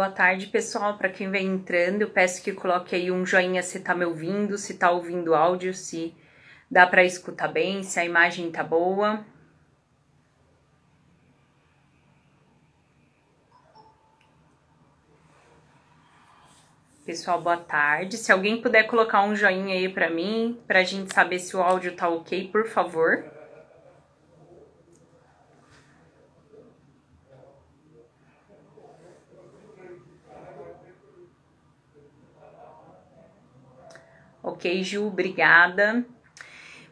Boa tarde, pessoal. Para quem vem entrando, eu peço que coloque aí um joinha se tá me ouvindo, se tá ouvindo áudio, se dá para escutar bem, se a imagem tá boa. Pessoal, boa tarde. Se alguém puder colocar um joinha aí para mim, pra gente saber se o áudio tá OK, por favor. Ok, Ju, obrigada.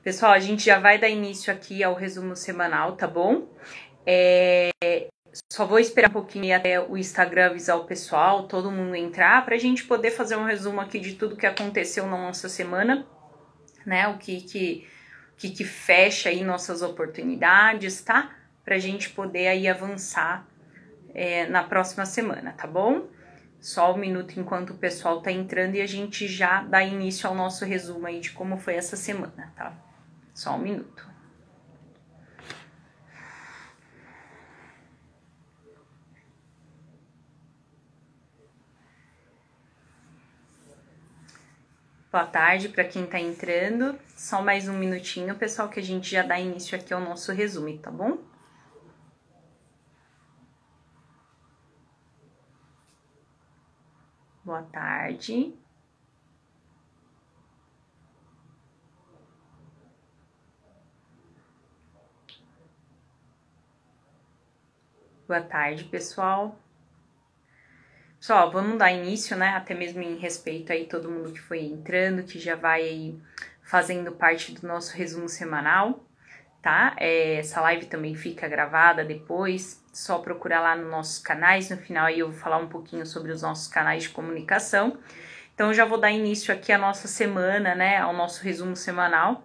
Pessoal, a gente já vai dar início aqui ao resumo semanal, tá bom? É, só vou esperar um pouquinho até o Instagram avisar o pessoal, todo mundo entrar, para a gente poder fazer um resumo aqui de tudo que aconteceu na nossa semana, né? O que que, que, que fecha aí nossas oportunidades, tá? Para a gente poder aí avançar é, na próxima semana, tá bom? Só um minuto enquanto o pessoal tá entrando e a gente já dá início ao nosso resumo aí de como foi essa semana, tá? Só um minuto. Boa tarde para quem tá entrando. Só mais um minutinho, pessoal, que a gente já dá início aqui ao nosso resumo, tá bom? Boa tarde. Boa tarde, pessoal. Pessoal, vamos dar início, né? Até mesmo em respeito aí todo mundo que foi entrando, que já vai aí fazendo parte do nosso resumo semanal, tá? É, essa live também fica gravada depois, só procurar lá nos nossos canais. No final aí eu vou falar um pouquinho sobre os nossos canais de comunicação. Então já vou dar início aqui à nossa semana, né, ao nosso resumo semanal,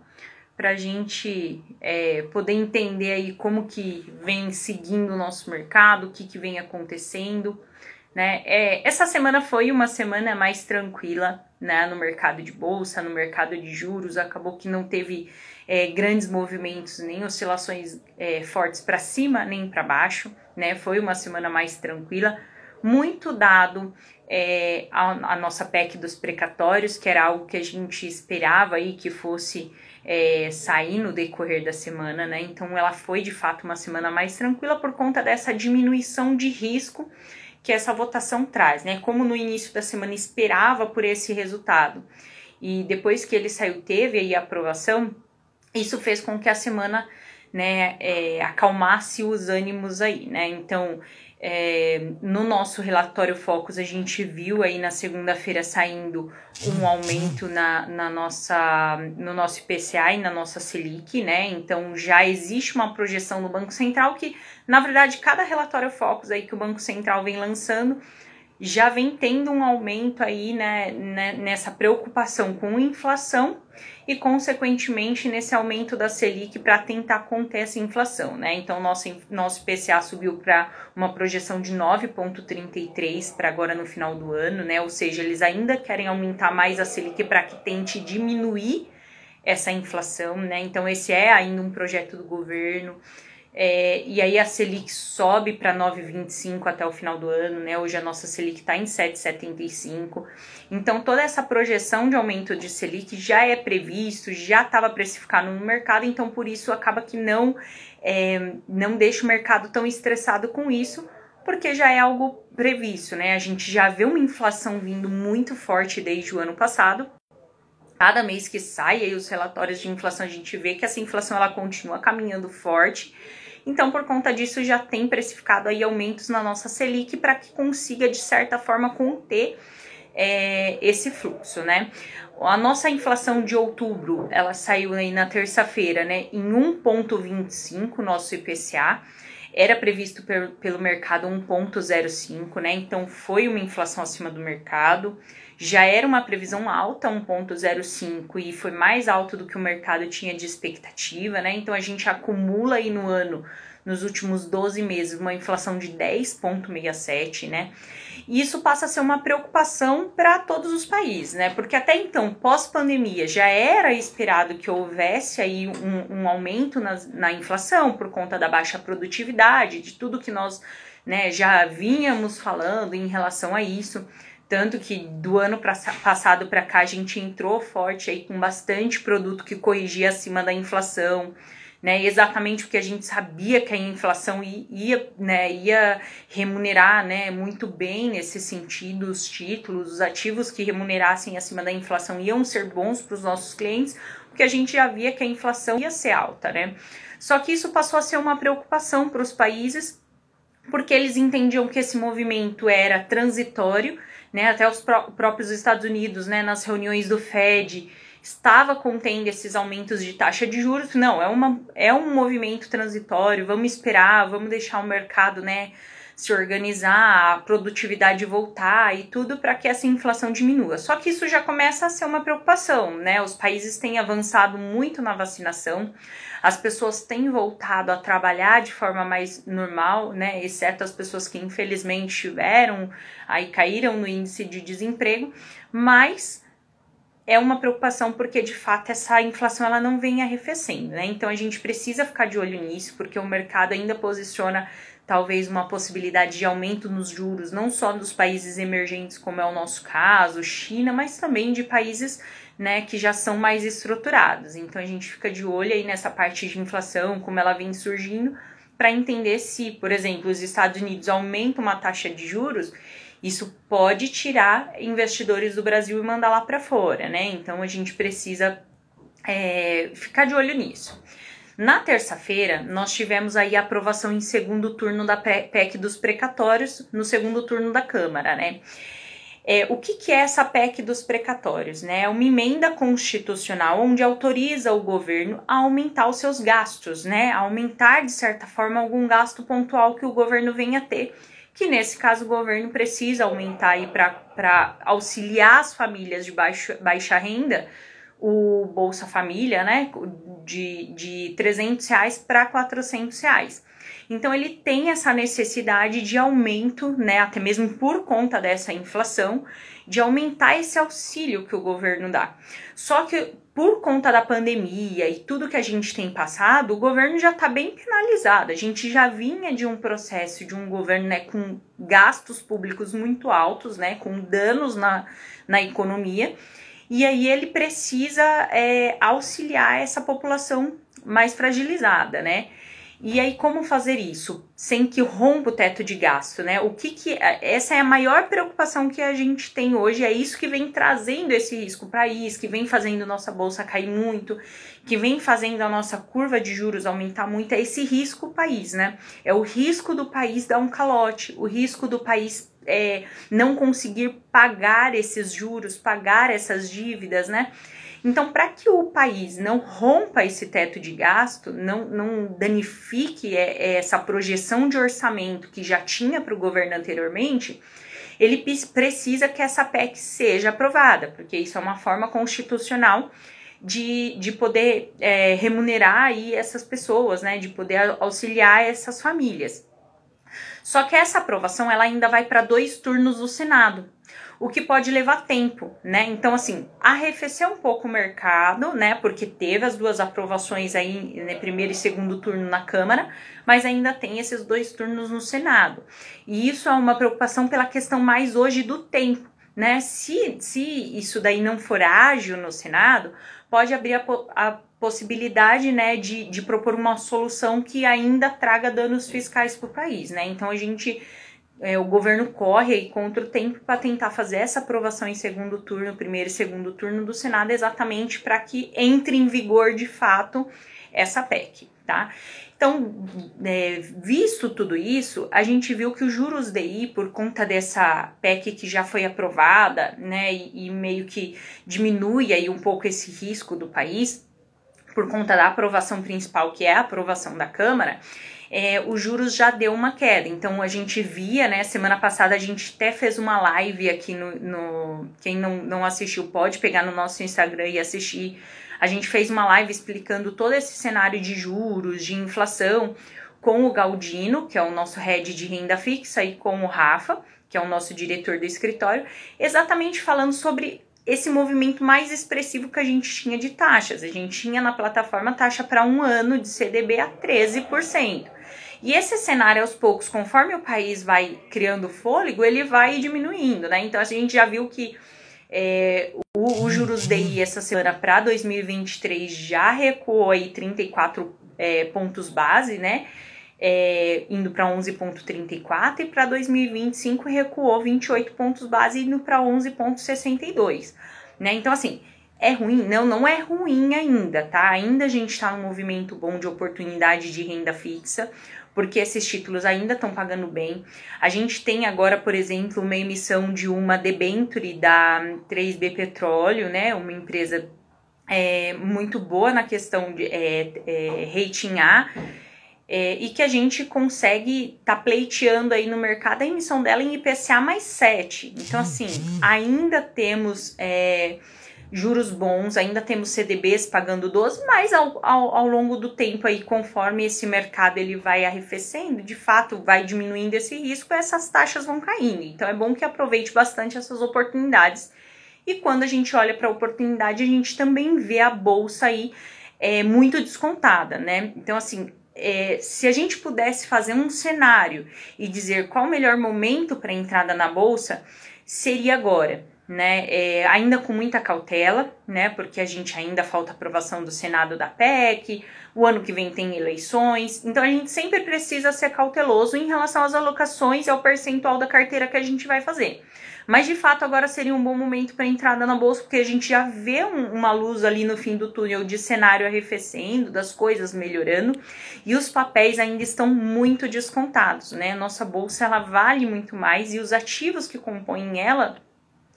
para gente é, poder entender aí como que vem seguindo o nosso mercado, o que, que vem acontecendo, né? É, essa semana foi uma semana mais tranquila, né, no mercado de bolsa, no mercado de juros, acabou que não teve é, grandes movimentos, nem oscilações é, fortes para cima nem para baixo, né? Foi uma semana mais tranquila, muito dado é, a, a, nossa PEC dos precatórios, que era algo que a gente esperava aí que fosse é, sair no decorrer da semana, né? Então ela foi de fato uma semana mais tranquila por conta dessa diminuição de risco que essa votação traz, né? Como no início da semana esperava por esse resultado e depois que ele saiu teve aí a aprovação, isso fez com que a semana né, é, acalmasse os ânimos aí, né? Então, é, no nosso relatório Focus, a gente viu aí na segunda-feira saindo um aumento na, na nossa, no nosso IPCA e na nossa Selic, né? Então já existe uma projeção no Banco Central que, na verdade, cada relatório Focus aí que o Banco Central vem lançando já vem tendo um aumento aí, né, né nessa preocupação com inflação e, consequentemente, nesse aumento da Selic para tentar conter essa inflação, né? Então, nosso, nosso PCA subiu para uma projeção de 9,33 para agora no final do ano, né? Ou seja, eles ainda querem aumentar mais a Selic para que tente diminuir essa inflação, né? Então, esse é ainda um projeto do governo. É, e aí a Selic sobe para 9,25 até o final do ano, né? Hoje a nossa Selic está em 7,75. Então toda essa projeção de aumento de Selic já é previsto, já estava precificado no mercado, então por isso acaba que não, é, não deixa o mercado tão estressado com isso, porque já é algo previsto, né? A gente já vê uma inflação vindo muito forte desde o ano passado. Cada mês que sai aí os relatórios de inflação, a gente vê que essa inflação ela continua caminhando forte. Então, por conta disso, já tem precificado aí aumentos na nossa Selic para que consiga, de certa forma, conter é, esse fluxo, né? A nossa inflação de outubro, ela saiu aí na terça-feira, né, em 1,25, nosso IPCA. Era previsto per, pelo mercado 1,05, né? Então foi uma inflação acima do mercado. Já era uma previsão alta, 1,05, e foi mais alto do que o mercado tinha de expectativa, né? Então a gente acumula aí no ano, nos últimos 12 meses, uma inflação de 10,67, né? E isso passa a ser uma preocupação para todos os países, né? Porque até então, pós-pandemia, já era esperado que houvesse aí um, um aumento na, na inflação por conta da baixa produtividade, de tudo que nós né? Já vínhamos falando em relação a isso, tanto que do ano pra, passado para cá a gente entrou forte aí com bastante produto que corrigia acima da inflação, né? Exatamente porque a gente sabia que a inflação ia, né, ia remunerar, né, muito bem nesse sentido os títulos, os ativos que remunerassem acima da inflação iam ser bons para os nossos clientes, porque a gente já via que a inflação ia ser alta, né? Só que isso passou a ser uma preocupação para os países, porque eles entendiam que esse movimento era transitório, né? Até os pró próprios Estados Unidos, né, nas reuniões do Fed, estava contendo esses aumentos de taxa de juros. Não, é, uma, é um movimento transitório, vamos esperar, vamos deixar o mercado né, se organizar, a produtividade voltar e tudo para que essa inflação diminua. Só que isso já começa a ser uma preocupação, né? Os países têm avançado muito na vacinação, as pessoas têm voltado a trabalhar de forma mais normal, né? Exceto as pessoas que infelizmente tiveram, aí caíram no índice de desemprego, mas é uma preocupação porque de fato essa inflação ela não vem arrefecendo, né? Então a gente precisa ficar de olho nisso, porque o mercado ainda posiciona talvez uma possibilidade de aumento nos juros, não só dos países emergentes, como é o nosso caso, China, mas também de países né, que já são mais estruturados. Então a gente fica de olho aí nessa parte de inflação, como ela vem surgindo, para entender se, por exemplo, os Estados Unidos aumentam uma taxa de juros isso pode tirar investidores do Brasil e mandar lá para fora, né? Então a gente precisa é, ficar de olho nisso. Na terça-feira, nós tivemos aí a aprovação em segundo turno da PEC dos precatórios, no segundo turno da Câmara, né? É, o que, que é essa PEC dos precatórios? Né? É uma emenda constitucional onde autoriza o governo a aumentar os seus gastos, né? A aumentar, de certa forma, algum gasto pontual que o governo venha a ter que nesse caso o governo precisa aumentar aí para auxiliar as famílias de baixa, baixa renda, o Bolsa Família, né, de, de 300 reais para 400 reais. Então ele tem essa necessidade de aumento, né, até mesmo por conta dessa inflação, de aumentar esse auxílio que o governo dá. Só que por conta da pandemia e tudo que a gente tem passado, o governo já está bem penalizado. A gente já vinha de um processo de um governo né, com gastos públicos muito altos, né, com danos na, na economia, e aí ele precisa é, auxiliar essa população mais fragilizada, né? E aí, como fazer isso sem que rompa o teto de gasto, né? O que que essa é a maior preocupação que a gente tem hoje, é isso que vem trazendo esse risco para o país, que vem fazendo nossa bolsa cair muito, que vem fazendo a nossa curva de juros aumentar muito, é esse risco país, né? É o risco do país dar um calote, o risco do país é, não conseguir pagar esses juros, pagar essas dívidas, né? Então, para que o país não rompa esse teto de gasto, não, não danifique é, é, essa projeção de orçamento que já tinha para o governo anteriormente, ele precisa que essa PEC seja aprovada, porque isso é uma forma constitucional de, de poder é, remunerar aí essas pessoas, né, de poder auxiliar essas famílias. Só que essa aprovação ela ainda vai para dois turnos do Senado o que pode levar tempo, né? Então, assim, arrefecer um pouco o mercado, né? Porque teve as duas aprovações aí, né, primeiro e segundo turno na Câmara, mas ainda tem esses dois turnos no Senado. E isso é uma preocupação pela questão mais hoje do tempo, né? Se, se isso daí não for ágil no Senado, pode abrir a, a possibilidade, né, de, de propor uma solução que ainda traga danos fiscais para o país, né? Então a gente é, o governo corre aí contra o tempo para tentar fazer essa aprovação em segundo turno, primeiro e segundo turno do Senado, exatamente para que entre em vigor de fato essa PEC, tá? Então, é, visto tudo isso, a gente viu que os juros DI, por conta dessa PEC que já foi aprovada, né, e, e meio que diminui aí um pouco esse risco do país, por conta da aprovação principal, que é a aprovação da Câmara, é, os juros já deu uma queda. Então a gente via, né? Semana passada a gente até fez uma live aqui no. no quem não, não assistiu pode pegar no nosso Instagram e assistir. A gente fez uma live explicando todo esse cenário de juros, de inflação, com o Galdino, que é o nosso head de renda fixa, e com o Rafa, que é o nosso diretor do escritório, exatamente falando sobre esse movimento mais expressivo que a gente tinha de taxas. A gente tinha na plataforma taxa para um ano de CDB a 13%. E esse cenário, aos poucos, conforme o país vai criando fôlego, ele vai diminuindo, né? Então, a gente já viu que é, o, o juros DI essa semana para 2023 já recuou aí 34 é, pontos base, né? É, indo para 11,34 e para 2025 recuou 28 pontos base indo para 11,62, né? Então assim, é ruim? Não, não é ruim ainda, tá? Ainda a gente está num movimento bom de oportunidade de renda fixa, porque esses títulos ainda estão pagando bem. A gente tem agora, por exemplo, uma emissão de uma debenture da 3B Petróleo, né? Uma empresa é, muito boa na questão de é, é, rating A. É, e que a gente consegue tá pleiteando aí no mercado a emissão dela em IPCA mais 7. Então, assim, ainda temos é, juros bons, ainda temos CDBs pagando 12, mas ao, ao, ao, longo do tempo aí, conforme esse mercado ele vai arrefecendo, de fato vai diminuindo esse risco, essas taxas vão caindo. Então é bom que aproveite bastante essas oportunidades. E quando a gente olha para a oportunidade, a gente também vê a bolsa aí é, muito descontada, né? Então, assim, é, se a gente pudesse fazer um cenário e dizer qual o melhor momento para entrada na bolsa, seria agora né? É, ainda com muita cautela, né? Porque a gente ainda falta aprovação do Senado da PEC, o ano que vem tem eleições, então a gente sempre precisa ser cauteloso em relação às alocações e ao percentual da carteira que a gente vai fazer. Mas de fato agora seria um bom momento para entrada na bolsa, porque a gente já vê um, uma luz ali no fim do túnel de cenário arrefecendo, das coisas melhorando, e os papéis ainda estão muito descontados, né? Nossa bolsa ela vale muito mais e os ativos que compõem ela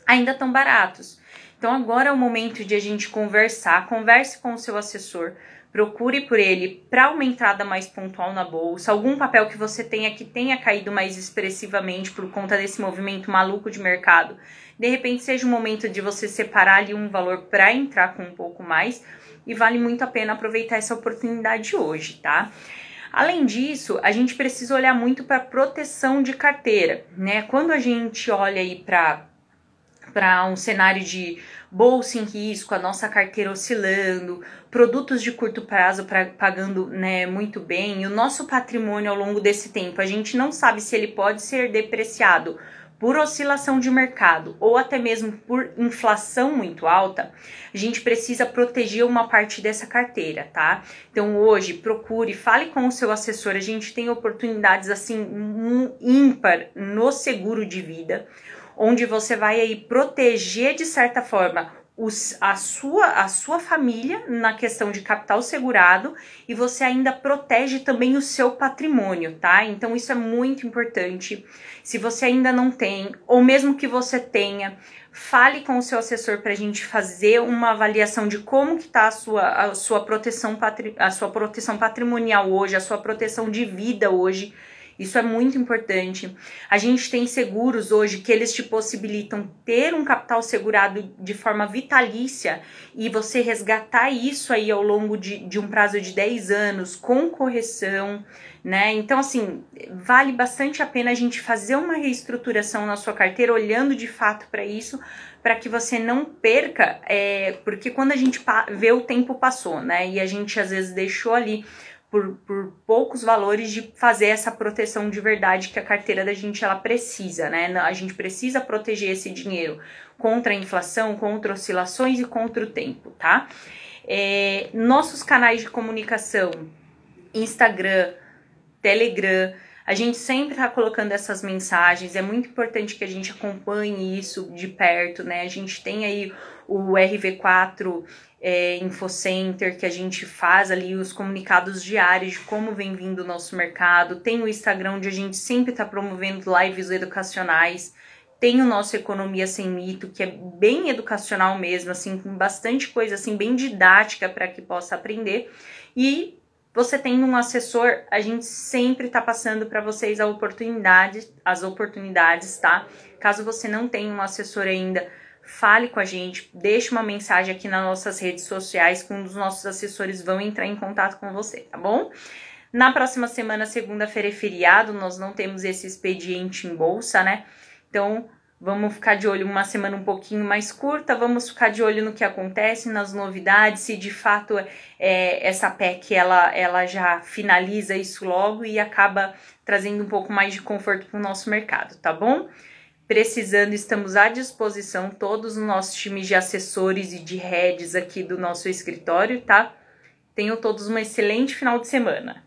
ainda estão baratos. Então agora é o momento de a gente conversar, converse com o seu assessor, procure por ele para uma entrada mais pontual na bolsa, algum papel que você tenha que tenha caído mais expressivamente por conta desse movimento maluco de mercado. De repente seja o momento de você separar ali um valor para entrar com um pouco mais e vale muito a pena aproveitar essa oportunidade hoje, tá? Além disso, a gente precisa olhar muito para proteção de carteira, né? Quando a gente olha aí para para um cenário de bolsa em risco, a nossa carteira oscilando, produtos de curto prazo pra, pagando né, muito bem, e o nosso patrimônio ao longo desse tempo, a gente não sabe se ele pode ser depreciado por oscilação de mercado ou até mesmo por inflação muito alta, a gente precisa proteger uma parte dessa carteira, tá? Então hoje procure, fale com o seu assessor, a gente tem oportunidades assim ímpar no seguro de vida onde você vai aí proteger de certa forma os, a, sua, a sua família na questão de capital segurado e você ainda protege também o seu patrimônio, tá? Então isso é muito importante. Se você ainda não tem, ou mesmo que você tenha, fale com o seu assessor para a gente fazer uma avaliação de como que tá a sua, a sua proteção a sua proteção patrimonial hoje, a sua proteção de vida hoje isso é muito importante. A gente tem seguros hoje que eles te possibilitam ter um capital segurado de forma vitalícia e você resgatar isso aí ao longo de, de um prazo de 10 anos com correção, né? Então, assim, vale bastante a pena a gente fazer uma reestruturação na sua carteira, olhando de fato para isso, para que você não perca, é, porque quando a gente vê o tempo passou, né? E a gente às vezes deixou ali por, por poucos valores de fazer essa proteção de verdade que a carteira da gente ela precisa, né? A gente precisa proteger esse dinheiro contra a inflação, contra oscilações e contra o tempo, tá? É, nossos canais de comunicação, Instagram, Telegram, a gente sempre está colocando essas mensagens, é muito importante que a gente acompanhe isso de perto, né? A gente tem aí o RV4 é, Infocenter, que a gente faz ali os comunicados diários de como vem vindo o nosso mercado. Tem o Instagram, onde a gente sempre está promovendo lives educacionais. Tem o nosso Economia Sem Mito, que é bem educacional mesmo, assim, com bastante coisa, assim, bem didática para que possa aprender. E você tendo um assessor, a gente sempre está passando para vocês a oportunidade, as oportunidades, tá? Caso você não tenha um assessor ainda, fale com a gente, deixe uma mensagem aqui nas nossas redes sociais que um dos nossos assessores vão entrar em contato com você, tá bom? Na próxima semana, segunda-feira é feriado, nós não temos esse expediente em bolsa, né? Então, Vamos ficar de olho uma semana um pouquinho mais curta, vamos ficar de olho no que acontece, nas novidades, se de fato é, essa PEC ela, ela já finaliza isso logo e acaba trazendo um pouco mais de conforto para o nosso mercado, tá bom? Precisando, estamos à disposição, todos os nossos times de assessores e de heads aqui do nosso escritório, tá? Tenham todos um excelente final de semana.